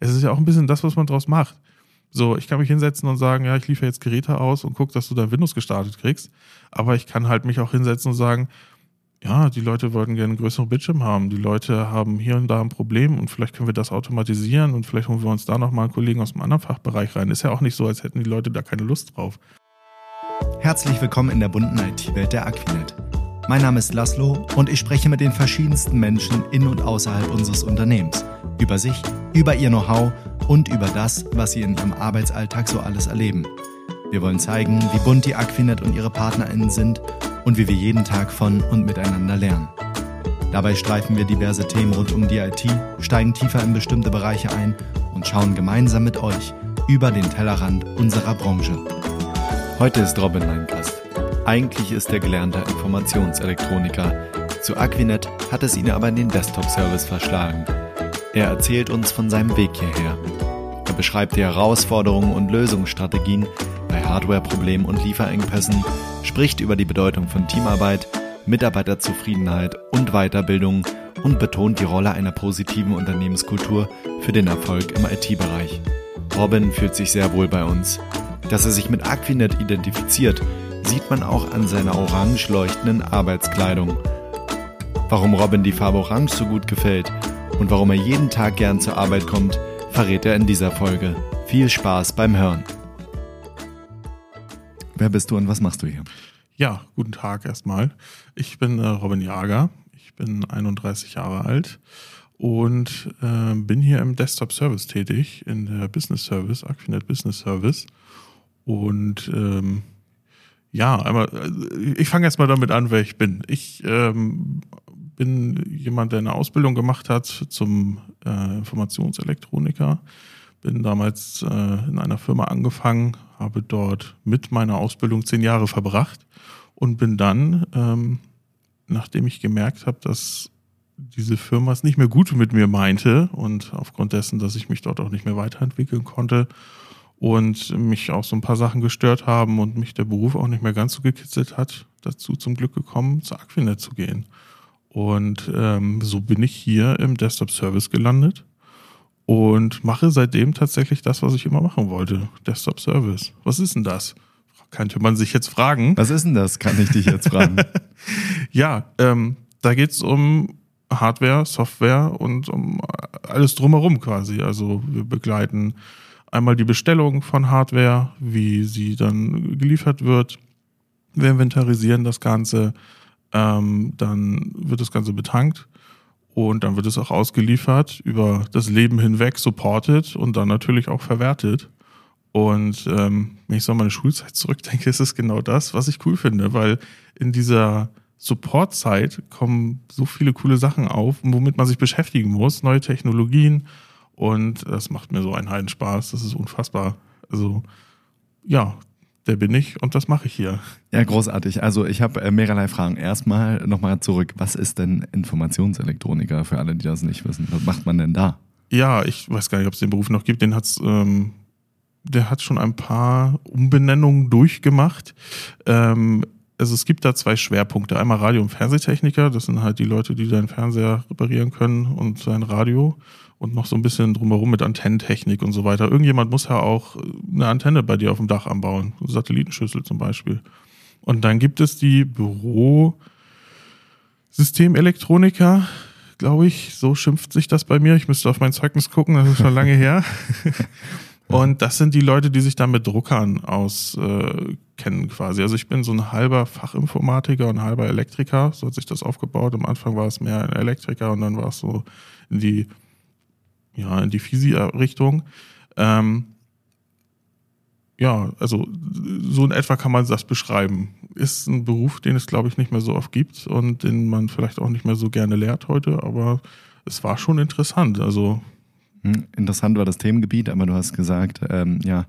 es ist ja auch ein bisschen das, was man draus macht. So, ich kann mich hinsetzen und sagen, ja, ich liefere jetzt Geräte aus und gucke, dass du dein Windows gestartet kriegst. Aber ich kann halt mich auch hinsetzen und sagen, ja, die Leute wollten gerne einen größeren Bildschirm haben. Die Leute haben hier und da ein Problem und vielleicht können wir das automatisieren und vielleicht holen wir uns da nochmal einen Kollegen aus einem anderen Fachbereich rein. Ist ja auch nicht so, als hätten die Leute da keine Lust drauf. Herzlich willkommen in der bunten IT-Welt der Aquinet. Mein Name ist Laszlo und ich spreche mit den verschiedensten Menschen in und außerhalb unseres Unternehmens. Über sich, über ihr Know-how und über das, was sie in ihrem Arbeitsalltag so alles erleben. Wir wollen zeigen, wie bunt die Aquinet und ihre PartnerInnen sind und wie wir jeden Tag von und miteinander lernen. Dabei streifen wir diverse Themen rund um die IT, steigen tiefer in bestimmte Bereiche ein und schauen gemeinsam mit euch über den Tellerrand unserer Branche. Heute ist Robin mein Gast. Eigentlich ist er gelernter Informationselektroniker. Zu Aquinet hat es ihn aber in den Desktop-Service verschlagen. Er erzählt uns von seinem Weg hierher. Er beschreibt die Herausforderungen und Lösungsstrategien bei Hardware-Problemen und Lieferengpässen, spricht über die Bedeutung von Teamarbeit, Mitarbeiterzufriedenheit und Weiterbildung und betont die Rolle einer positiven Unternehmenskultur für den Erfolg im IT-Bereich. Robin fühlt sich sehr wohl bei uns. Dass er sich mit Aquinet identifiziert, sieht man auch an seiner orange leuchtenden Arbeitskleidung. Warum Robin die Farbe Orange so gut gefällt und warum er jeden Tag gern zur Arbeit kommt, verrät er in dieser Folge. Viel Spaß beim Hören. Wer bist du und was machst du hier? Ja, guten Tag erstmal. Ich bin äh, Robin Jager. Ich bin 31 Jahre alt und äh, bin hier im Desktop Service tätig, in der Business Service, Aquinet Business Service. Und ähm, ja, einmal, äh, ich fange erstmal damit an, wer ich bin. Ich ähm, bin jemand, der eine Ausbildung gemacht hat zum äh, Informationselektroniker. Bin damals äh, in einer Firma angefangen, habe dort mit meiner Ausbildung zehn Jahre verbracht und bin dann, ähm, nachdem ich gemerkt habe, dass diese Firma es nicht mehr gut mit mir meinte und aufgrund dessen, dass ich mich dort auch nicht mehr weiterentwickeln konnte und mich auch so ein paar Sachen gestört haben und mich der Beruf auch nicht mehr ganz so gekitzelt hat, dazu zum Glück gekommen, zu Aquinet zu gehen. Und ähm, so bin ich hier im Desktop Service gelandet und mache seitdem tatsächlich das, was ich immer machen wollte. Desktop Service. Was ist denn das? Könnte man sich jetzt fragen. Was ist denn das? Kann ich dich jetzt fragen. ja, ähm, da geht's um Hardware, Software und um alles drumherum quasi. Also wir begleiten einmal die Bestellung von Hardware, wie sie dann geliefert wird. Wir inventarisieren das Ganze, ähm, dann wird das Ganze betankt und dann wird es auch ausgeliefert, über das Leben hinweg supported und dann natürlich auch verwertet. Und ähm, wenn ich so an meine Schulzeit zurückdenke, ist es genau das, was ich cool finde, weil in dieser Supportzeit kommen so viele coole Sachen auf, womit man sich beschäftigen muss, neue Technologien und das macht mir so einen Heidenspaß, das ist unfassbar. Also ja, der bin ich und das mache ich hier. Ja, großartig. Also ich habe äh, mehrerlei Fragen. Erstmal nochmal zurück. Was ist denn Informationselektroniker für alle, die das nicht wissen? Was macht man denn da? Ja, ich weiß gar nicht, ob es den Beruf noch gibt. Den hat's, ähm, der hat schon ein paar Umbenennungen durchgemacht. Ähm, also es gibt da zwei Schwerpunkte. Einmal Radio- und Fernsehtechniker. Das sind halt die Leute, die deinen Fernseher reparieren können und sein Radio und noch so ein bisschen drumherum mit Antennentechnik und so weiter. Irgendjemand muss ja auch eine Antenne bei dir auf dem Dach anbauen, Satellitenschüssel zum Beispiel. Und dann gibt es die Bürosystemelektroniker, glaube ich, so schimpft sich das bei mir. Ich müsste auf mein Zeugnis gucken, das ist schon lange her. Und das sind die Leute, die sich dann mit Druckern auskennen äh, quasi. Also ich bin so ein halber Fachinformatiker und halber Elektriker. So hat sich das aufgebaut. Am Anfang war es mehr ein Elektriker und dann war es so in die ja, in die Fisi-Richtung. Ähm, ja, also so in etwa kann man das beschreiben. Ist ein Beruf, den es, glaube ich, nicht mehr so oft gibt und den man vielleicht auch nicht mehr so gerne lehrt heute, aber es war schon interessant. Also Interessant war das Themengebiet, aber du hast gesagt, ähm, ja,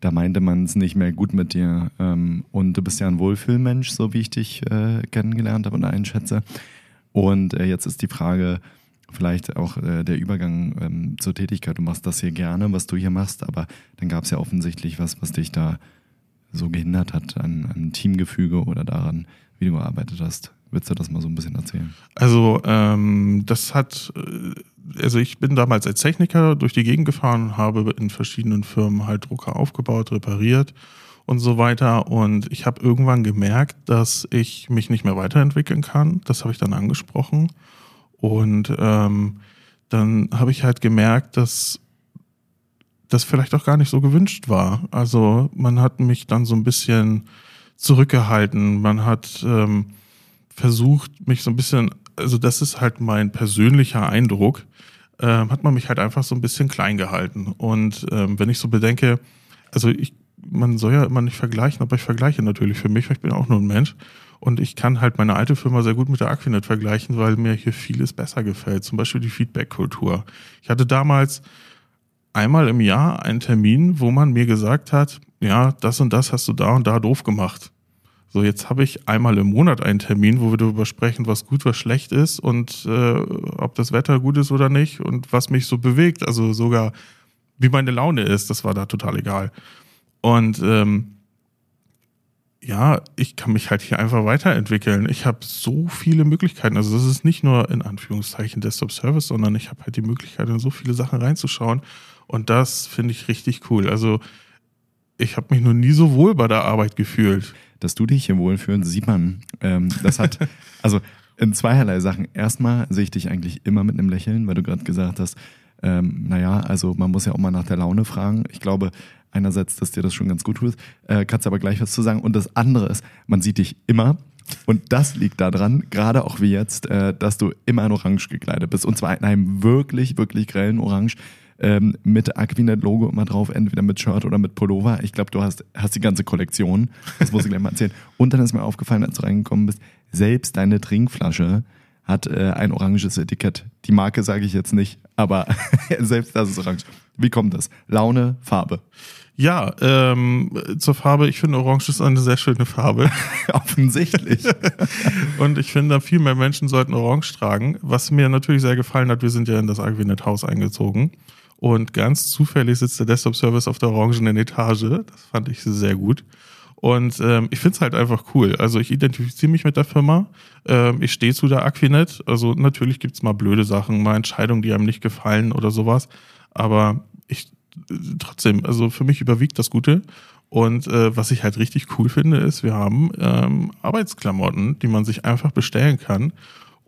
da meinte man es nicht mehr gut mit dir. Ähm, und du bist ja ein Wohlfühlmensch, so wie ich dich äh, kennengelernt habe und einschätze. Und äh, jetzt ist die Frage, vielleicht auch äh, der Übergang ähm, zur Tätigkeit. Du machst das hier gerne, was du hier machst, aber dann gab es ja offensichtlich was, was dich da so gehindert hat an, an Teamgefüge oder daran, wie du gearbeitet hast. Würdest du das mal so ein bisschen erzählen? Also, ähm, das hat, äh, also ich bin damals als Techniker durch die Gegend gefahren habe in verschiedenen Firmen halt Drucker aufgebaut, repariert und so weiter. Und ich habe irgendwann gemerkt, dass ich mich nicht mehr weiterentwickeln kann. Das habe ich dann angesprochen. Und ähm, dann habe ich halt gemerkt, dass das vielleicht auch gar nicht so gewünscht war. Also man hat mich dann so ein bisschen zurückgehalten. Man hat ähm, versucht, mich so ein bisschen, also das ist halt mein persönlicher Eindruck, äh, hat man mich halt einfach so ein bisschen klein gehalten. Und ähm, wenn ich so bedenke, also ich, man soll ja immer nicht vergleichen, aber ich vergleiche natürlich für mich, weil ich bin auch nur ein Mensch. Und ich kann halt meine alte Firma sehr gut mit der Aquinet vergleichen, weil mir hier vieles besser gefällt. Zum Beispiel die Feedback-Kultur. Ich hatte damals einmal im Jahr einen Termin, wo man mir gesagt hat, ja, das und das hast du da und da doof gemacht. So, jetzt habe ich einmal im Monat einen Termin, wo wir darüber sprechen, was gut, was schlecht ist und äh, ob das Wetter gut ist oder nicht und was mich so bewegt. Also sogar, wie meine Laune ist, das war da total egal. Und ähm, ja, ich kann mich halt hier einfach weiterentwickeln. Ich habe so viele Möglichkeiten. Also das ist nicht nur in Anführungszeichen Desktop Service, sondern ich habe halt die Möglichkeit, in so viele Sachen reinzuschauen. Und das finde ich richtig cool. Also ich habe mich noch nie so wohl bei der Arbeit gefühlt. Dass du dich hier wohlfühlst, sieht man. Ähm, das hat, also in zweierlei Sachen. Erstmal sehe ich dich eigentlich immer mit einem Lächeln, weil du gerade gesagt hast, ähm, naja, also man muss ja auch mal nach der Laune fragen. Ich glaube, einerseits, dass dir das schon ganz gut tut, äh, kannst aber gleich was zu sagen. Und das andere ist, man sieht dich immer. Und das liegt daran, gerade auch wie jetzt, äh, dass du immer in Orange gekleidet bist. Und zwar in einem wirklich, wirklich grellen Orange ähm, mit Aquinet-Logo immer drauf, entweder mit Shirt oder mit Pullover. Ich glaube, du hast, hast die ganze Kollektion. Das muss ich gleich mal erzählen. Und dann ist mir aufgefallen, als du reingekommen bist, selbst deine Trinkflasche hat äh, ein oranges Etikett. Die Marke sage ich jetzt nicht, aber selbst das ist orange. Wie kommt das? Laune, Farbe. Ja, ähm, zur Farbe, ich finde Orange ist eine sehr schöne Farbe. Offensichtlich. und ich finde, viel mehr Menschen sollten Orange tragen. Was mir natürlich sehr gefallen hat, wir sind ja in das Agvinet Haus eingezogen. Und ganz zufällig sitzt der Desktop Service auf der orangenen Etage. Das fand ich sehr gut. Und ähm, ich finde es halt einfach cool. Also ich identifiziere mich mit der Firma. Ähm, ich stehe zu der Aquinet. Also natürlich gibt es mal blöde Sachen, mal Entscheidungen, die einem nicht gefallen oder sowas. Aber ich trotzdem, also für mich überwiegt das Gute. Und äh, was ich halt richtig cool finde, ist, wir haben ähm, Arbeitsklamotten, die man sich einfach bestellen kann.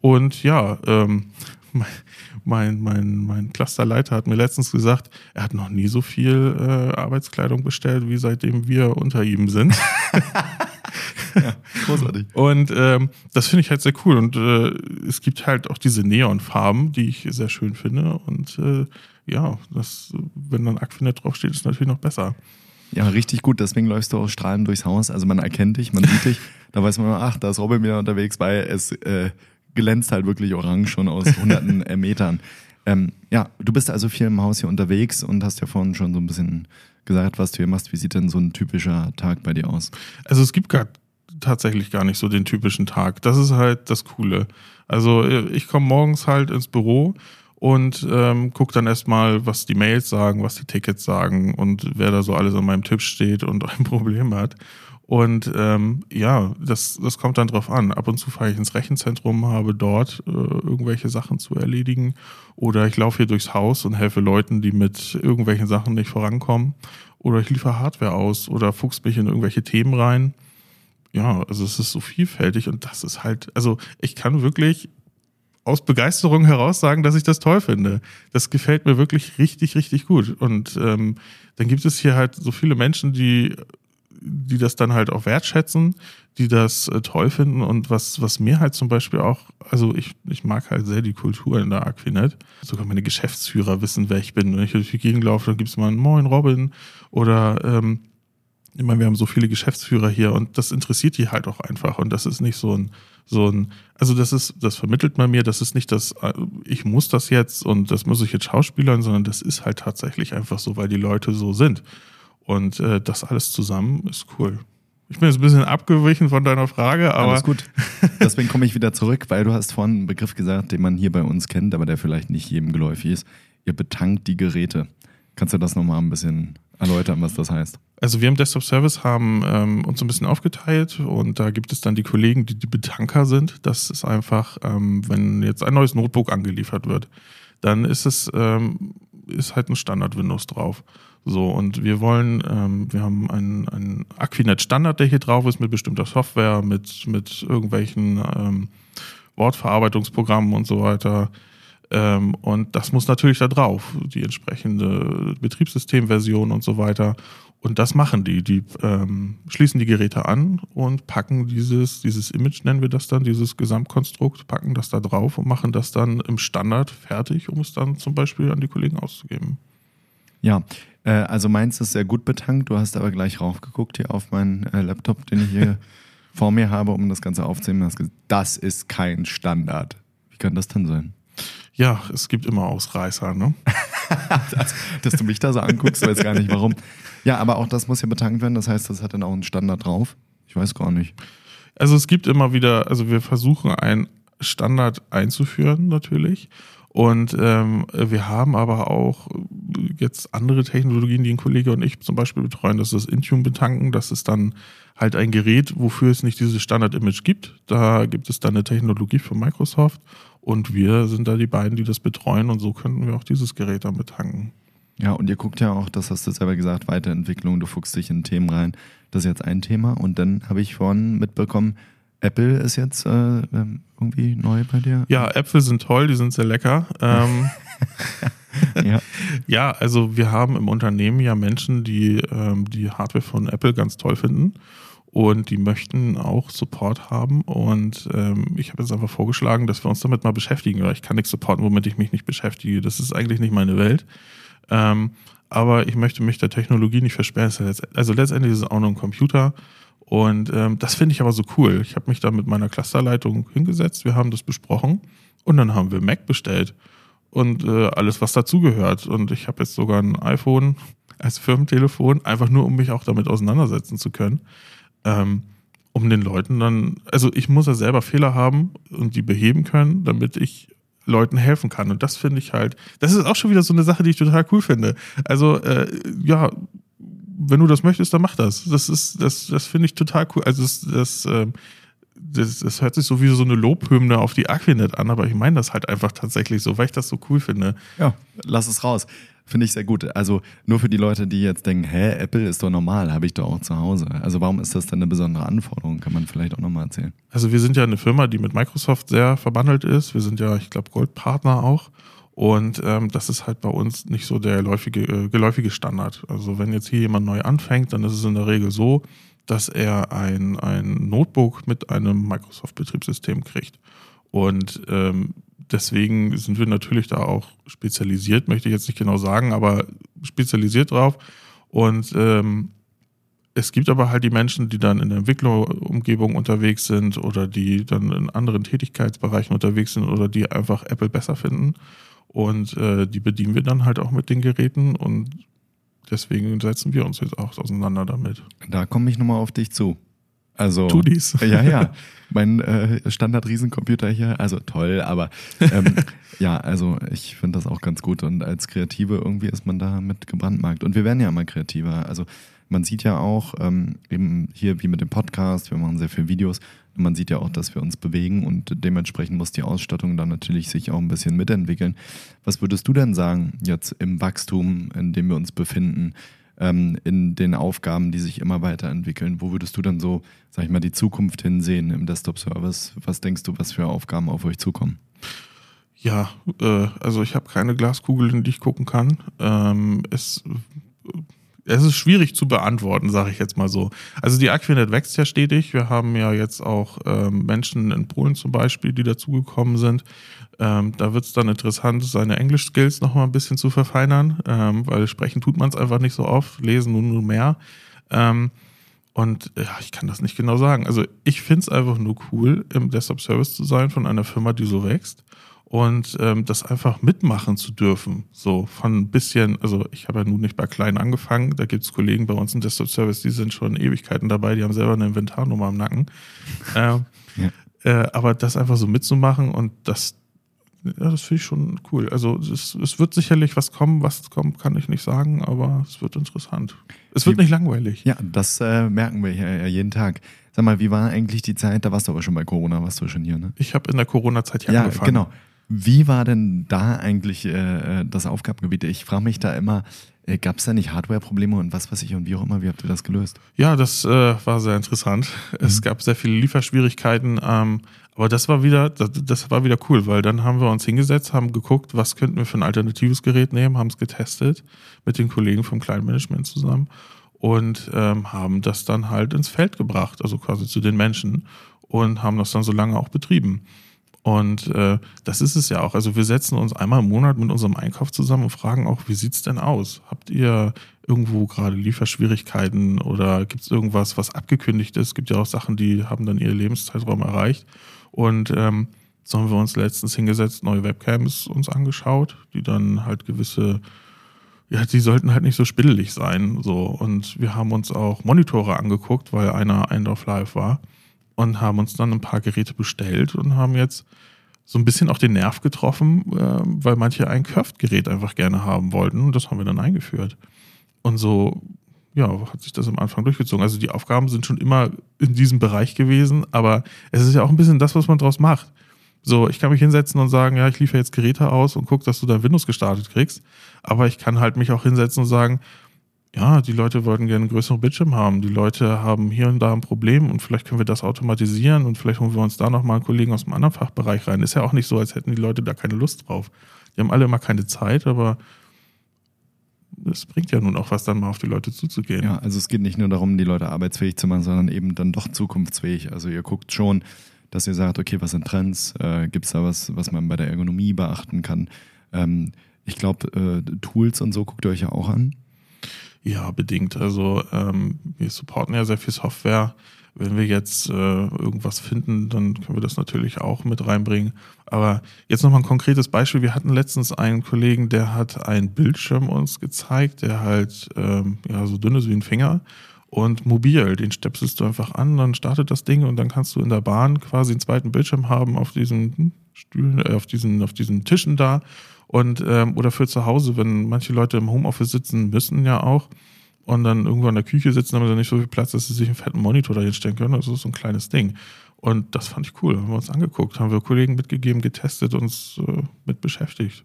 Und ja, ähm, mein, mein, mein Clusterleiter hat mir letztens gesagt, er hat noch nie so viel äh, Arbeitskleidung bestellt, wie seitdem wir unter ihm sind. ja, großartig. Und ähm, das finde ich halt sehr cool. Und äh, es gibt halt auch diese Neonfarben, die ich sehr schön finde. Und äh, ja, das, wenn dann Aquinet draufsteht, ist natürlich noch besser. Ja, richtig gut. Deswegen läufst du auch strahlend durchs Haus. Also man erkennt dich, man sieht dich. Da weiß man, ach, da ist Robin wieder unterwegs, weil es äh, glänzt halt wirklich orange schon aus hunderten äh, Metern. Ähm, ja, du bist also viel im Haus hier unterwegs und hast ja vorhin schon so ein bisschen gesagt, was du hier machst. Wie sieht denn so ein typischer Tag bei dir aus? Also es gibt gar, tatsächlich gar nicht so den typischen Tag. Das ist halt das Coole. Also äh, ich komme morgens halt ins Büro und ähm, gucke dann erstmal, was die Mails sagen, was die Tickets sagen und wer da so alles an meinem Tisch steht und ein Problem hat. Und ähm, ja, das, das kommt dann drauf an. Ab und zu fahre ich ins Rechenzentrum, habe dort äh, irgendwelche Sachen zu erledigen. Oder ich laufe hier durchs Haus und helfe Leuten, die mit irgendwelchen Sachen nicht vorankommen. Oder ich liefere Hardware aus oder fuchs mich in irgendwelche Themen rein. Ja, also es ist so vielfältig und das ist halt, also ich kann wirklich aus Begeisterung heraus sagen, dass ich das toll finde. Das gefällt mir wirklich richtig, richtig gut. Und ähm, dann gibt es hier halt so viele Menschen, die die das dann halt auch wertschätzen, die das äh, toll finden und was, was mir halt zum Beispiel auch, also ich, ich mag halt sehr die Kultur in der Aquinet. Sogar meine Geschäftsführer wissen, wer ich bin. Wenn ich durch die Gegend laufe, dann gibt es mal einen Moin Robin oder ähm, ich meine, wir haben so viele Geschäftsführer hier und das interessiert die halt auch einfach und das ist nicht so ein, so ein, also das ist, das vermittelt man mir, das ist nicht das, äh, ich muss das jetzt und das muss ich jetzt schauspielern, sondern das ist halt tatsächlich einfach so, weil die Leute so sind. Und äh, das alles zusammen ist cool. Ich bin jetzt ein bisschen abgewichen von deiner Frage, aber. Alles gut. Deswegen komme ich wieder zurück, weil du hast vorhin einen Begriff gesagt, den man hier bei uns kennt, aber der vielleicht nicht jedem geläufig ist. Ihr betankt die Geräte. Kannst du das nochmal ein bisschen erläutern, was das heißt. Also wir im Desktop Service haben ähm, uns ein bisschen aufgeteilt und da gibt es dann die Kollegen, die die Betanker sind. Das ist einfach, ähm, wenn jetzt ein neues Notebook angeliefert wird, dann ist es ähm, ist halt ein Standard Windows drauf. So, und wir wollen, ähm, wir haben einen, einen Aquinet-Standard, der hier drauf ist, mit bestimmter Software, mit, mit irgendwelchen ähm, Wortverarbeitungsprogrammen und so weiter. Ähm, und das muss natürlich da drauf, die entsprechende Betriebssystemversion und so weiter. Und das machen die. Die ähm, schließen die Geräte an und packen dieses, dieses Image, nennen wir das dann, dieses Gesamtkonstrukt, packen das da drauf und machen das dann im Standard fertig, um es dann zum Beispiel an die Kollegen auszugeben. Ja, äh, also meins ist sehr gut betankt. Du hast aber gleich raufgeguckt hier auf meinen äh, Laptop, den ich hier vor mir habe, um das Ganze aufzunehmen. Das ist kein Standard. Wie kann das denn sein? Ja, es gibt immer Ausreißer, ne? dass, dass, du mich da so anguckst, weiß gar nicht warum. Ja, aber auch das muss ja betankt werden. Das heißt, das hat dann auch einen Standard drauf. Ich weiß gar nicht. Also es gibt immer wieder, also wir versuchen einen Standard einzuführen natürlich. Und ähm, wir haben aber auch jetzt andere Technologien, die ein Kollege und ich zum Beispiel betreuen. Das ist Intune betanken. Das ist dann halt ein Gerät, wofür es nicht dieses Standard-Image gibt. Da gibt es dann eine Technologie von Microsoft und wir sind da die beiden, die das betreuen und so könnten wir auch dieses Gerät dann betanken. Ja, und ihr guckt ja auch, das hast du selber gesagt, Weiterentwicklung, du fuchst dich in Themen rein. Das ist jetzt ein Thema. Und dann habe ich vorhin mitbekommen, Apple ist jetzt äh, ähm, irgendwie neu bei dir? Ja, Äpfel sind toll, die sind sehr lecker. Ähm, ja. ja, also wir haben im Unternehmen ja Menschen, die ähm, die Hardware von Apple ganz toll finden und die möchten auch Support haben. Und ähm, ich habe jetzt einfach vorgeschlagen, dass wir uns damit mal beschäftigen. Weil ich kann nichts supporten, womit ich mich nicht beschäftige. Das ist eigentlich nicht meine Welt. Ähm, aber ich möchte mich der Technologie nicht versperren. Also letztendlich ist es auch nur ein Computer und ähm, das finde ich aber so cool. Ich habe mich da mit meiner Clusterleitung hingesetzt, wir haben das besprochen und dann haben wir Mac bestellt und äh, alles, was dazugehört. Und ich habe jetzt sogar ein iPhone als Firmentelefon, einfach nur, um mich auch damit auseinandersetzen zu können. Ähm, um den Leuten dann, also ich muss ja selber Fehler haben und die beheben können, damit ich Leuten helfen kann. Und das finde ich halt, das ist auch schon wieder so eine Sache, die ich total cool finde. Also, äh, ja, wenn du das möchtest, dann mach das. Das ist, das, das finde ich total cool. Also das, das, ähm, das, das hört sich so wie so eine Lobhymne auf die Aquinet an, aber ich meine das halt einfach tatsächlich so, weil ich das so cool finde. Ja, lass es raus. Finde ich sehr gut. Also nur für die Leute, die jetzt denken, hä, Apple ist doch normal, habe ich doch auch zu Hause. Also warum ist das denn eine besondere Anforderung? Kann man vielleicht auch nochmal erzählen. Also wir sind ja eine Firma, die mit Microsoft sehr verbandelt ist. Wir sind ja, ich glaube, Goldpartner auch. Und ähm, das ist halt bei uns nicht so der läufige, äh, geläufige Standard. Also wenn jetzt hier jemand neu anfängt, dann ist es in der Regel so, dass er ein, ein Notebook mit einem Microsoft-Betriebssystem kriegt. Und ähm, deswegen sind wir natürlich da auch spezialisiert, möchte ich jetzt nicht genau sagen, aber spezialisiert drauf. Und ähm, es gibt aber halt die Menschen, die dann in der Entwicklerumgebung unterwegs sind oder die dann in anderen Tätigkeitsbereichen unterwegs sind oder die einfach Apple besser finden. Und äh, die bedienen wir dann halt auch mit den Geräten und deswegen setzen wir uns jetzt auch auseinander damit. Da komme ich nochmal auf dich zu. Also, tu dies. Ja, ja. Mein äh, Standard-Riesencomputer hier, also toll, aber ähm, ja, also ich finde das auch ganz gut und als Kreative irgendwie ist man da mit gebrandmarkt. Und wir werden ja immer kreativer. Also man sieht ja auch ähm, eben hier wie mit dem Podcast, wir machen sehr viele Videos man sieht ja auch, dass wir uns bewegen und dementsprechend muss die Ausstattung dann natürlich sich auch ein bisschen mitentwickeln. Was würdest du denn sagen jetzt im Wachstum, in dem wir uns befinden, ähm, in den Aufgaben, die sich immer weiterentwickeln? Wo würdest du dann so, sag ich mal, die Zukunft hinsehen im Desktop-Service? Was denkst du, was für Aufgaben auf euch zukommen? Ja, äh, also ich habe keine Glaskugel, in die ich gucken kann. Ähm, es es ist schwierig zu beantworten, sage ich jetzt mal so. Also die Aquinet wächst ja stetig. Wir haben ja jetzt auch ähm, Menschen in Polen zum Beispiel, die dazugekommen sind. Ähm, da wird es dann interessant, seine Englisch-Skills nochmal ein bisschen zu verfeinern, ähm, weil sprechen tut man es einfach nicht so oft, lesen nur, nur mehr. Ähm, und ja, ich kann das nicht genau sagen. Also ich finde es einfach nur cool, im Desktop-Service zu sein von einer Firma, die so wächst und ähm, das einfach mitmachen zu dürfen. So von ein bisschen, also ich habe ja nun nicht bei klein angefangen, da gibt es Kollegen bei uns im Desktop-Service, die sind schon Ewigkeiten dabei, die haben selber eine Inventarnummer am Nacken. Äh, ja. äh, aber das einfach so mitzumachen und das Ja, das finde ich schon cool. Also es, es, wird sicherlich was kommen, was kommt, kann ich nicht sagen, aber es wird interessant. Es wird wie, nicht langweilig. Ja, das äh, merken wir hier jeden Tag. Sag mal, wie war eigentlich die Zeit? Da warst du aber schon bei Corona, warst du schon hier, ne? Ich habe in der Corona-Zeit hier ja, angefangen. Genau. Wie war denn da eigentlich äh, äh das Aufgabengebiet? Ich frage mich da immer, äh, Gab es da nicht Hardware-Probleme und was weiß ich und wie auch immer? Wie habt ihr das gelöst? Ja, das äh, war sehr interessant. Mhm. Es gab sehr viele Lieferschwierigkeiten, ähm, aber das war wieder, das, das, war wieder cool, weil dann haben wir uns hingesetzt, haben geguckt, was könnten wir für ein alternatives Gerät nehmen, haben es getestet mit den Kollegen vom Kleinmanagement zusammen und ähm, haben das dann halt ins Feld gebracht, also quasi zu den Menschen und haben das dann so lange auch betrieben. Und äh, das ist es ja auch. Also wir setzen uns einmal im Monat mit unserem Einkauf zusammen und fragen auch, wie sieht's denn aus? Habt ihr irgendwo gerade Lieferschwierigkeiten oder gibt's irgendwas, was abgekündigt ist? Es gibt ja auch Sachen, die haben dann ihr Lebenszeitraum erreicht. Und ähm, so haben wir uns letztens hingesetzt, neue Webcams uns angeschaut, die dann halt gewisse, ja, die sollten halt nicht so spiddelig sein. So. Und wir haben uns auch Monitore angeguckt, weil einer End of Life war und haben uns dann ein paar Geräte bestellt und haben jetzt so ein bisschen auch den Nerv getroffen, äh, weil manche ein Curved-Gerät einfach gerne haben wollten und das haben wir dann eingeführt. Und so, ja, hat sich das am Anfang durchgezogen. Also die Aufgaben sind schon immer in diesem Bereich gewesen, aber es ist ja auch ein bisschen das, was man draus macht. So, ich kann mich hinsetzen und sagen, ja, ich liefere jetzt Geräte aus und guck, dass du dein Windows gestartet kriegst. Aber ich kann halt mich auch hinsetzen und sagen, ja, die Leute wollten gerne einen größeren Bildschirm haben. Die Leute haben hier und da ein Problem und vielleicht können wir das automatisieren und vielleicht holen wir uns da nochmal einen Kollegen aus einem anderen Fachbereich rein. Ist ja auch nicht so, als hätten die Leute da keine Lust drauf. Die haben alle immer keine Zeit, aber es bringt ja nun auch was, dann mal auf die Leute zuzugehen. Ja, also es geht nicht nur darum, die Leute arbeitsfähig zu machen, sondern eben dann doch zukunftsfähig. Also ihr guckt schon, dass ihr sagt, okay, was sind Trends? Äh, Gibt es da was, was man bei der Ergonomie beachten kann? Ähm, ich glaube, äh, Tools und so guckt ihr euch ja auch an. Ja, bedingt. Also ähm, wir supporten ja sehr viel Software. Wenn wir jetzt äh, irgendwas finden, dann können wir das natürlich auch mit reinbringen. Aber jetzt nochmal ein konkretes Beispiel. Wir hatten letztens einen Kollegen, der hat einen Bildschirm uns gezeigt, der halt ähm, ja so dünn ist wie ein Finger und mobil. Den stöpselst du einfach an, dann startet das Ding und dann kannst du in der Bahn quasi einen zweiten Bildschirm haben auf diesen Stühlen, äh, auf diesen, auf diesen Tischen da und ähm, oder für zu Hause, wenn manche Leute im Homeoffice sitzen müssen ja auch und dann irgendwo in der Küche sitzen, haben sie nicht so viel Platz, dass sie sich einen fetten Monitor dahin stellen können. Das ist so ein kleines Ding. Und das fand ich cool. Haben wir uns angeguckt, haben wir Kollegen mitgegeben, getestet, uns äh, mit beschäftigt.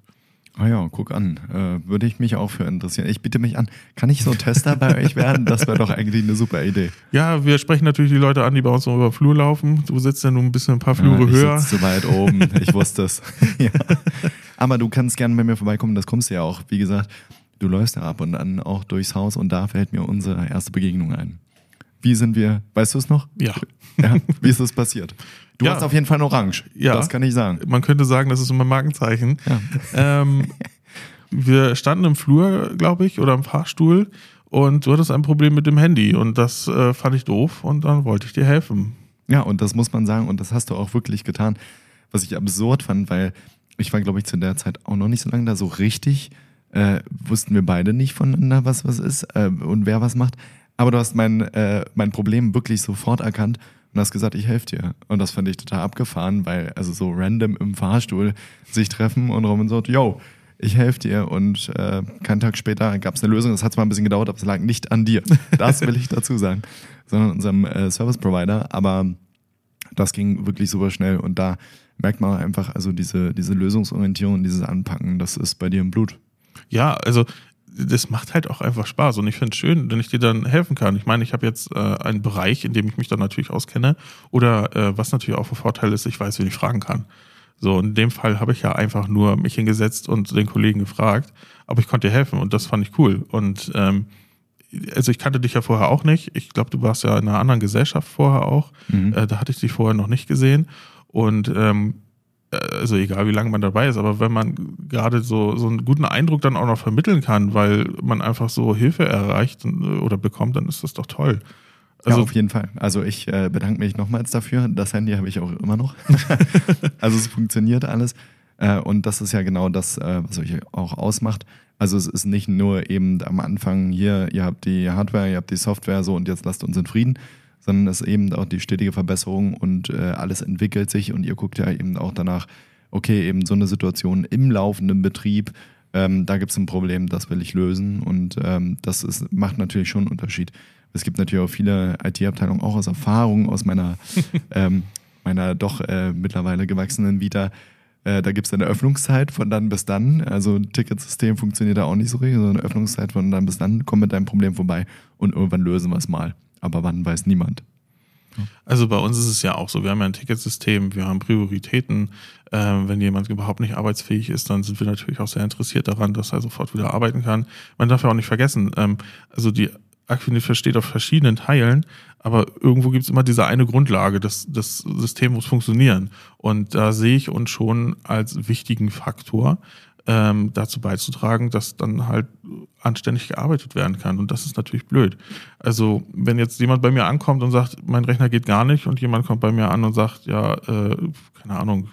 Ah ja, guck an. Äh, würde ich mich auch für interessieren. Ich bitte mich an, kann ich so Tester bei euch werden? Das wäre doch eigentlich eine super Idee. Ja, wir sprechen natürlich die Leute an, die bei uns noch über Flur laufen. Du sitzt ja nur ein bisschen ein paar Flure ja, ich höher. zu weit oben, ich wusste es. ja. Aber du kannst gerne bei mir vorbeikommen, das kommst du ja auch. Wie gesagt, du läufst ja ab und an auch durchs Haus und da fällt mir unsere erste Begegnung ein. Wie sind wir, weißt du es noch? Ja. ja. Wie ist es passiert? Du ja. hast auf jeden Fall ein Orange. Ja. Das kann ich sagen. Man könnte sagen, das ist mein Markenzeichen. Ja. Ähm, wir standen im Flur, glaube ich, oder im Fahrstuhl und du hattest ein Problem mit dem Handy und das äh, fand ich doof und dann wollte ich dir helfen. Ja, und das muss man sagen und das hast du auch wirklich getan. Was ich absurd fand, weil ich war, glaube ich, zu der Zeit auch noch nicht so lange da. So richtig äh, wussten wir beide nicht voneinander, was was ist äh, und wer was macht. Aber du hast mein, äh, mein Problem wirklich sofort erkannt und hast gesagt, ich helfe dir. Und das fand ich total abgefahren, weil also so random im Fahrstuhl sich treffen und Robin sagt, yo, ich helfe dir. Und äh, keinen Tag später gab es eine Lösung. Das hat zwar ein bisschen gedauert, aber es lag nicht an dir. Das will ich dazu sagen, sondern unserem äh, Service Provider. Aber das ging wirklich super schnell und da merkt man einfach, also diese, diese Lösungsorientierung, dieses Anpacken, das ist bei dir im Blut. Ja, also das macht halt auch einfach Spaß und ich finde es schön, wenn ich dir dann helfen kann. Ich meine, ich habe jetzt äh, einen Bereich, in dem ich mich dann natürlich auskenne oder äh, was natürlich auch ein Vorteil ist, ich weiß, wen ich fragen kann. So, in dem Fall habe ich ja einfach nur mich hingesetzt und den Kollegen gefragt, aber ich konnte dir helfen und das fand ich cool. Und ähm, also ich kannte dich ja vorher auch nicht. Ich glaube, du warst ja in einer anderen Gesellschaft vorher auch. Mhm. Äh, da hatte ich dich vorher noch nicht gesehen. Und ähm, äh, also egal wie lange man dabei ist, aber wenn man gerade so, so einen guten Eindruck dann auch noch vermitteln kann, weil man einfach so Hilfe erreicht äh, oder bekommt, dann ist das doch toll. Also ja, auf jeden Fall. Also ich äh, bedanke mich nochmals dafür. Das Handy habe ich auch immer noch. also es funktioniert alles. Äh, und das ist ja genau das, äh, was euch auch ausmacht. Also es ist nicht nur eben am Anfang hier, ihr habt die Hardware, ihr habt die Software so und jetzt lasst uns in Frieden, sondern es ist eben auch die stetige Verbesserung und äh, alles entwickelt sich und ihr guckt ja eben auch danach, okay, eben so eine Situation im laufenden Betrieb, ähm, da gibt es ein Problem, das will ich lösen und ähm, das ist, macht natürlich schon einen Unterschied. Es gibt natürlich auch viele IT-Abteilungen, auch aus Erfahrung, aus meiner, ähm, meiner doch äh, mittlerweile gewachsenen Vita. Äh, da gibt es eine Öffnungszeit von dann bis dann. Also ein Ticketsystem funktioniert da auch nicht so richtig, sondern eine Öffnungszeit von dann bis dann. Komm mit deinem Problem vorbei und irgendwann lösen wir es mal. Aber wann weiß niemand. Also bei uns ist es ja auch so, wir haben ja ein Ticketsystem, wir haben Prioritäten. Ähm, wenn jemand überhaupt nicht arbeitsfähig ist, dann sind wir natürlich auch sehr interessiert daran, dass er sofort wieder arbeiten kann. Man darf ja auch nicht vergessen, ähm, also die Aquinet versteht auf verschiedenen Teilen, aber irgendwo gibt es immer diese eine Grundlage, das, das System muss funktionieren. Und da sehe ich uns schon als wichtigen Faktor, ähm, dazu beizutragen, dass dann halt anständig gearbeitet werden kann. Und das ist natürlich blöd. Also wenn jetzt jemand bei mir ankommt und sagt, mein Rechner geht gar nicht und jemand kommt bei mir an und sagt, ja, äh, keine Ahnung,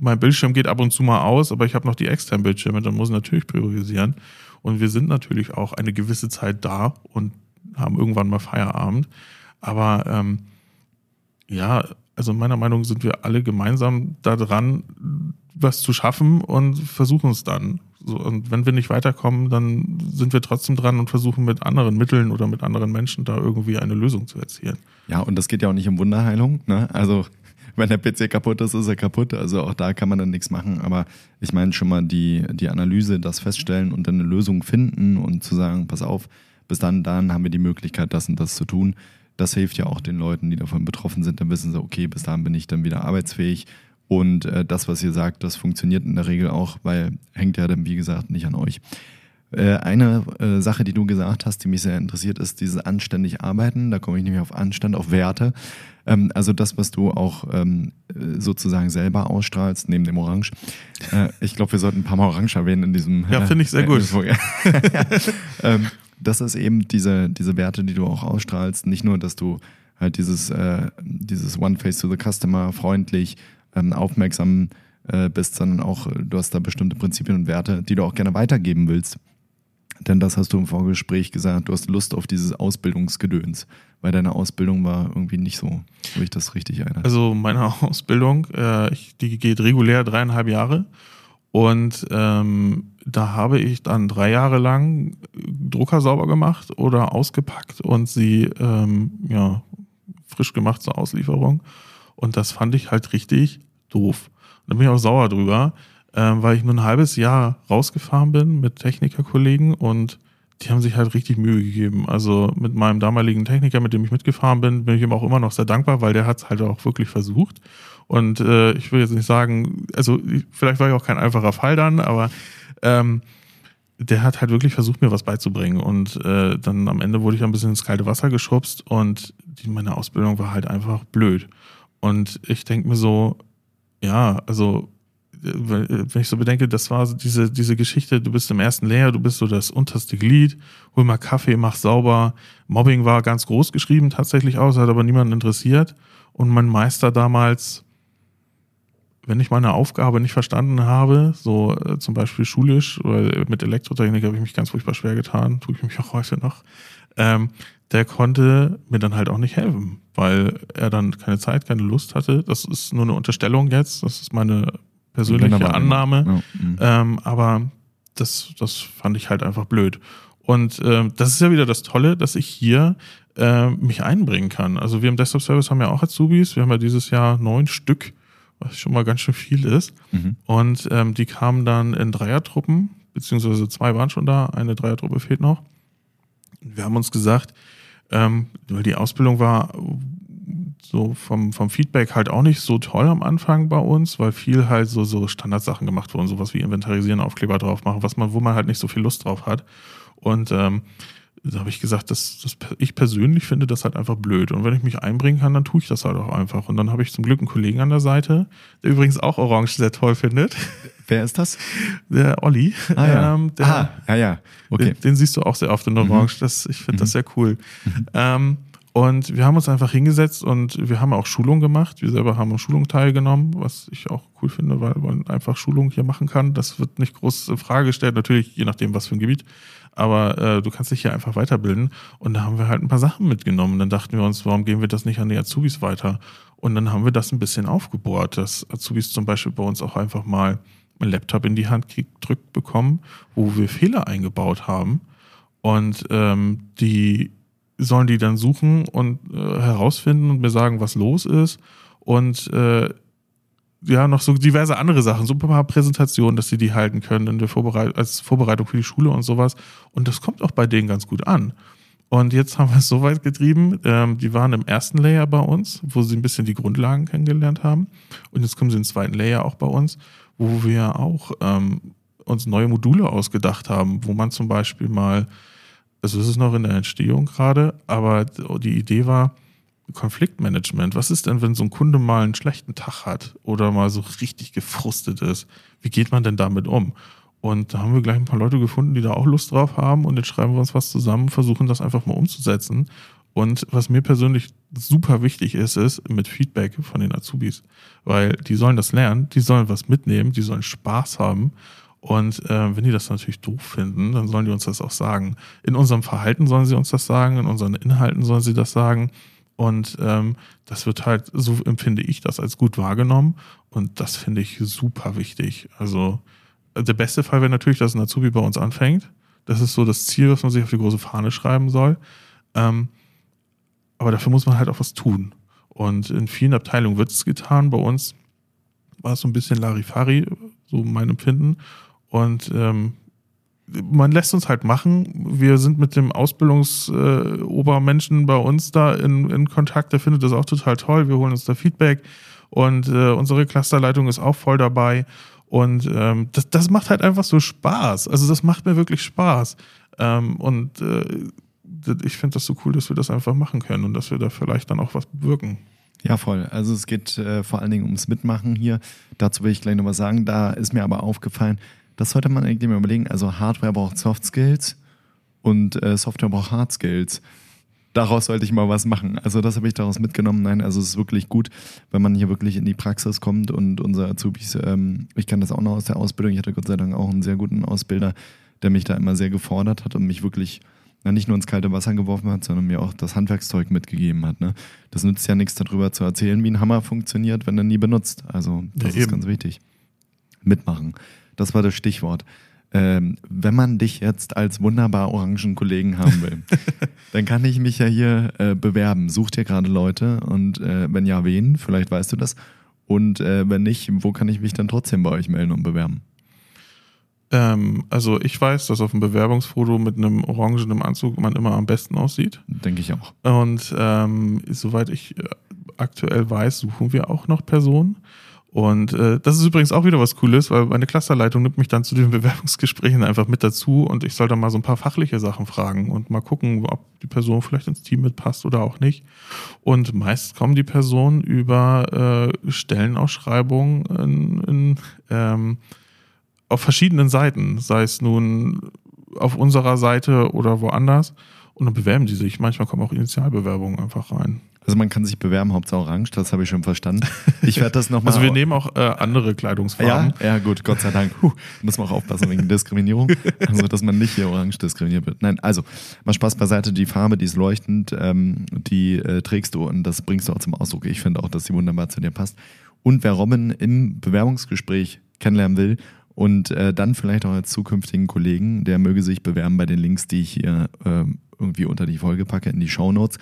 mein Bildschirm geht ab und zu mal aus, aber ich habe noch die externen Bildschirme, dann muss ich natürlich priorisieren. Und wir sind natürlich auch eine gewisse Zeit da und haben irgendwann mal Feierabend. Aber ähm, ja, also meiner Meinung nach sind wir alle gemeinsam daran, was zu schaffen und versuchen es dann. So, und wenn wir nicht weiterkommen, dann sind wir trotzdem dran und versuchen mit anderen Mitteln oder mit anderen Menschen da irgendwie eine Lösung zu erzielen. Ja, und das geht ja auch nicht um Wunderheilung. Ne? Also wenn der PC kaputt ist, ist er kaputt. Also auch da kann man dann nichts machen. Aber ich meine schon mal die, die Analyse, das feststellen und dann eine Lösung finden und zu sagen, pass auf, bis dann, dann haben wir die Möglichkeit, das und das zu tun. Das hilft ja auch den Leuten, die davon betroffen sind. Dann wissen sie, okay, bis dahin bin ich dann wieder arbeitsfähig und äh, das, was ihr sagt, das funktioniert in der Regel auch, weil hängt ja dann, wie gesagt, nicht an euch. Äh, eine äh, Sache, die du gesagt hast, die mich sehr interessiert, ist dieses anständig Arbeiten. Da komme ich nämlich auf Anstand, auf Werte. Ähm, also das, was du auch ähm, sozusagen selber ausstrahlst, neben dem Orange. Äh, ich glaube, wir sollten ein paar Mal Orange erwähnen in diesem. Ja, finde ich sehr gut. ähm, das ist eben diese, diese Werte, die du auch ausstrahlst. Nicht nur, dass du halt dieses, dieses One Face to the Customer freundlich, ähm, aufmerksam äh, bist, sondern auch, äh, du hast da bestimmte Prinzipien und Werte, die du auch gerne weitergeben willst. Denn das hast du im Vorgespräch gesagt, du hast Lust auf dieses Ausbildungsgedöns, weil deine Ausbildung war irgendwie nicht so, habe ich das richtig erinnert. Also meine Ausbildung, äh, die geht regulär dreieinhalb Jahre und ähm, da habe ich dann drei Jahre lang Drucker sauber gemacht oder ausgepackt und sie ähm, ja, frisch gemacht zur Auslieferung. Und das fand ich halt richtig doof. Und da bin ich auch sauer drüber, äh, weil ich nur ein halbes Jahr rausgefahren bin mit Technikerkollegen und die haben sich halt richtig Mühe gegeben. Also mit meinem damaligen Techniker, mit dem ich mitgefahren bin, bin ich ihm auch immer noch sehr dankbar, weil der hat es halt auch wirklich versucht. Und äh, ich will jetzt nicht sagen, also vielleicht war ich auch kein einfacher Fall dann, aber ähm, der hat halt wirklich versucht, mir was beizubringen. Und äh, dann am Ende wurde ich ein bisschen ins kalte Wasser geschubst und die, meine Ausbildung war halt einfach blöd. Und ich denke mir so, ja, also wenn ich so bedenke, das war diese, diese Geschichte, du bist im ersten Lehrjahr, du bist so das unterste Glied, hol mal Kaffee, mach sauber. Mobbing war ganz groß geschrieben tatsächlich aus, hat aber niemanden interessiert. Und mein Meister damals, wenn ich meine Aufgabe nicht verstanden habe, so äh, zum Beispiel schulisch oder mit Elektrotechnik habe ich mich ganz furchtbar schwer getan, tue ich mich auch heute noch, ähm, der konnte mir dann halt auch nicht helfen, weil er dann keine Zeit, keine Lust hatte. Das ist nur eine Unterstellung jetzt, das ist meine persönliche Annahme. Ja. Mhm. Ähm, aber das, das fand ich halt einfach blöd. Und ähm, das ist ja wieder das Tolle, dass ich hier äh, mich einbringen kann. Also wir im Desktop Service haben ja auch Azubis. Wir haben ja dieses Jahr neun Stück, was schon mal ganz schön viel ist. Mhm. Und ähm, die kamen dann in Dreiertruppen, beziehungsweise zwei waren schon da, eine Dreiertruppe fehlt noch. Wir haben uns gesagt, ähm, weil die Ausbildung war so vom, vom Feedback halt auch nicht so toll am Anfang bei uns, weil viel halt so, so Standardsachen gemacht wurden, sowas wie Inventarisieren, Aufkleber drauf machen, was man, wo man halt nicht so viel Lust drauf hat. Und ähm, da habe ich gesagt, dass, dass ich persönlich finde das halt einfach blöd. Und wenn ich mich einbringen kann, dann tue ich das halt auch einfach. Und dann habe ich zum Glück einen Kollegen an der Seite, der übrigens auch Orange sehr toll findet. Wer ist das? Der Olli. Ah, ja. Ähm, der, ah, ja, ja. Okay. Den, den, siehst du auch sehr oft in Orange. Mhm. Das, ich finde mhm. das sehr cool. Mhm. Ähm, und wir haben uns einfach hingesetzt und wir haben auch Schulung gemacht. Wir selber haben an Schulung teilgenommen, was ich auch cool finde, weil man einfach Schulung hier machen kann. Das wird nicht groß in Frage gestellt, natürlich je nachdem, was für ein Gebiet. Aber äh, du kannst dich hier einfach weiterbilden. Und da haben wir halt ein paar Sachen mitgenommen. Und dann dachten wir uns, warum gehen wir das nicht an die Azubis weiter? Und dann haben wir das ein bisschen aufgebohrt, dass Azubis zum Beispiel bei uns auch einfach mal einen Laptop in die Hand gedrückt bekommen, wo wir Fehler eingebaut haben. Und ähm, die sollen die dann suchen und äh, herausfinden und mir sagen, was los ist. Und äh, ja, noch so diverse andere Sachen, so ein paar Präsentationen, dass sie die halten können in der Vorbereit als Vorbereitung für die Schule und sowas. Und das kommt auch bei denen ganz gut an. Und jetzt haben wir es so weit getrieben, ähm, die waren im ersten Layer bei uns, wo sie ein bisschen die Grundlagen kennengelernt haben. Und jetzt kommen sie im zweiten Layer auch bei uns, wo wir auch ähm, uns neue Module ausgedacht haben, wo man zum Beispiel mal, also es ist noch in der Entstehung gerade, aber die Idee war, Konfliktmanagement. Was ist denn, wenn so ein Kunde mal einen schlechten Tag hat oder mal so richtig gefrustet ist? Wie geht man denn damit um? Und da haben wir gleich ein paar Leute gefunden, die da auch Lust drauf haben und jetzt schreiben wir uns was zusammen, versuchen das einfach mal umzusetzen. Und was mir persönlich super wichtig ist, ist mit Feedback von den Azubis, weil die sollen das lernen, die sollen was mitnehmen, die sollen Spaß haben. Und äh, wenn die das natürlich doof finden, dann sollen die uns das auch sagen. In unserem Verhalten sollen sie uns das sagen, in unseren Inhalten sollen sie das sagen. Und ähm, das wird halt, so empfinde ich das als gut wahrgenommen. Und das finde ich super wichtig. Also der beste Fall wäre natürlich, dass ein Azubi bei uns anfängt. Das ist so das Ziel, was man sich auf die große Fahne schreiben soll. Ähm, aber dafür muss man halt auch was tun. Und in vielen Abteilungen wird es getan. Bei uns war es so ein bisschen Larifari, so mein Empfinden. Und ähm, man lässt uns halt machen. Wir sind mit dem Ausbildungsobermenschen äh, bei uns da in, in Kontakt. Der findet das auch total toll. Wir holen uns da Feedback. Und äh, unsere Clusterleitung ist auch voll dabei. Und ähm, das, das macht halt einfach so Spaß. Also das macht mir wirklich Spaß. Ähm, und äh, ich finde das so cool, dass wir das einfach machen können und dass wir da vielleicht dann auch was bewirken. Ja, voll. Also es geht äh, vor allen Dingen ums Mitmachen hier. Dazu will ich gleich noch was sagen. Da ist mir aber aufgefallen, das sollte man irgendwie mal überlegen. Also Hardware braucht Soft Skills und äh, Software braucht Hard Skills daraus sollte ich mal was machen. Also das habe ich daraus mitgenommen. Nein, also es ist wirklich gut, wenn man hier wirklich in die Praxis kommt und unser Azubis, ähm, ich kann das auch noch aus der Ausbildung, ich hatte Gott sei Dank auch einen sehr guten Ausbilder, der mich da immer sehr gefordert hat und mich wirklich na, nicht nur ins kalte Wasser geworfen hat, sondern mir auch das Handwerkszeug mitgegeben hat. Ne? Das nützt ja nichts darüber zu erzählen, wie ein Hammer funktioniert, wenn er nie benutzt. Also das ja, ist ganz wichtig. Mitmachen. Das war das Stichwort ähm, wenn man dich jetzt als wunderbar orangen Kollegen haben will, dann kann ich mich ja hier äh, bewerben. Sucht ihr gerade Leute und äh, wenn ja, wen? Vielleicht weißt du das. Und äh, wenn nicht, wo kann ich mich dann trotzdem bei euch melden und bewerben? Ähm, also ich weiß, dass auf dem Bewerbungsfoto mit einem orangenen Anzug man immer am besten aussieht. Denke ich auch. Und ähm, soweit ich äh, aktuell weiß, suchen wir auch noch Personen. Und äh, das ist übrigens auch wieder was Cooles, weil meine Clusterleitung nimmt mich dann zu den Bewerbungsgesprächen einfach mit dazu und ich soll dann mal so ein paar fachliche Sachen fragen und mal gucken, ob die Person vielleicht ins Team mitpasst oder auch nicht. Und meist kommen die Personen über äh, Stellenausschreibungen in, in, ähm, auf verschiedenen Seiten, sei es nun auf unserer Seite oder woanders. Und dann bewerben die sich. Manchmal kommen auch Initialbewerbungen einfach rein. Also man kann sich bewerben, Hauptsache orange, das habe ich schon verstanden. Ich werde das nochmal. Also wir nehmen auch äh, andere Kleidungsfarben. Ja, ja, gut, Gott sei Dank. Puh, muss man auch aufpassen wegen Diskriminierung. Also, dass man nicht hier orange diskriminiert wird. Nein, also, mal Spaß beiseite, die Farbe, die ist leuchtend, ähm, die äh, trägst du und das bringst du auch zum Ausdruck. Ich finde auch, dass sie wunderbar zu dir passt. Und wer Robin im Bewerbungsgespräch kennenlernen will und äh, dann vielleicht auch als zukünftigen Kollegen, der möge sich bewerben bei den Links, die ich hier äh, irgendwie unter die Folge packe, in die Show Notes.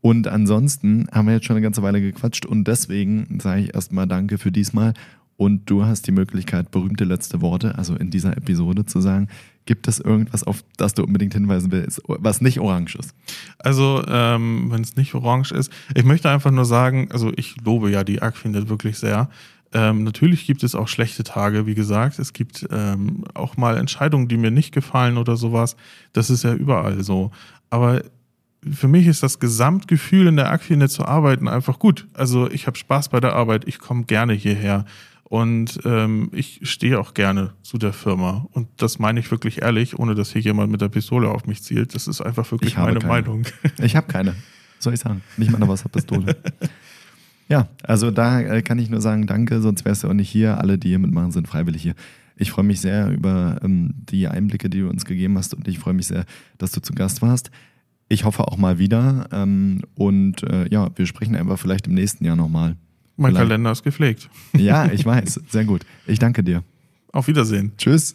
Und ansonsten haben wir jetzt schon eine ganze Weile gequatscht und deswegen sage ich erstmal Danke für diesmal. Und du hast die Möglichkeit, berühmte letzte Worte, also in dieser Episode zu sagen. Gibt es irgendwas, auf das du unbedingt hinweisen willst, was nicht orange ist? Also, ähm, wenn es nicht orange ist, ich möchte einfach nur sagen, also ich lobe ja die Aquinet wirklich sehr. Ähm, natürlich gibt es auch schlechte Tage, wie gesagt. Es gibt ähm, auch mal Entscheidungen, die mir nicht gefallen oder sowas. Das ist ja überall so. Aber für mich ist das Gesamtgefühl in der Aquinet zu arbeiten einfach gut. Also ich habe Spaß bei der Arbeit, ich komme gerne hierher und ähm, ich stehe auch gerne zu der Firma. Und das meine ich wirklich ehrlich, ohne dass hier jemand mit der Pistole auf mich zielt. Das ist einfach wirklich meine keine. Meinung. Ich habe keine, soll ich sagen. Nicht mal eine Wasserpistole. ja, also da äh, kann ich nur sagen, danke, sonst wärst du auch nicht hier. Alle, die hier mitmachen, sind freiwillig hier. Ich freue mich sehr über ähm, die Einblicke, die du uns gegeben hast und ich freue mich sehr, dass du zu Gast warst Ich hoffe auch mal wieder. Ähm, und äh, ja, wir sprechen einfach vielleicht im nächsten Jahr nochmal. Mein Vielleicht. Kalender ist gepflegt. Ja, ich weiß. Sehr gut. Ich danke dir. Auf Wiedersehen. Tschüss.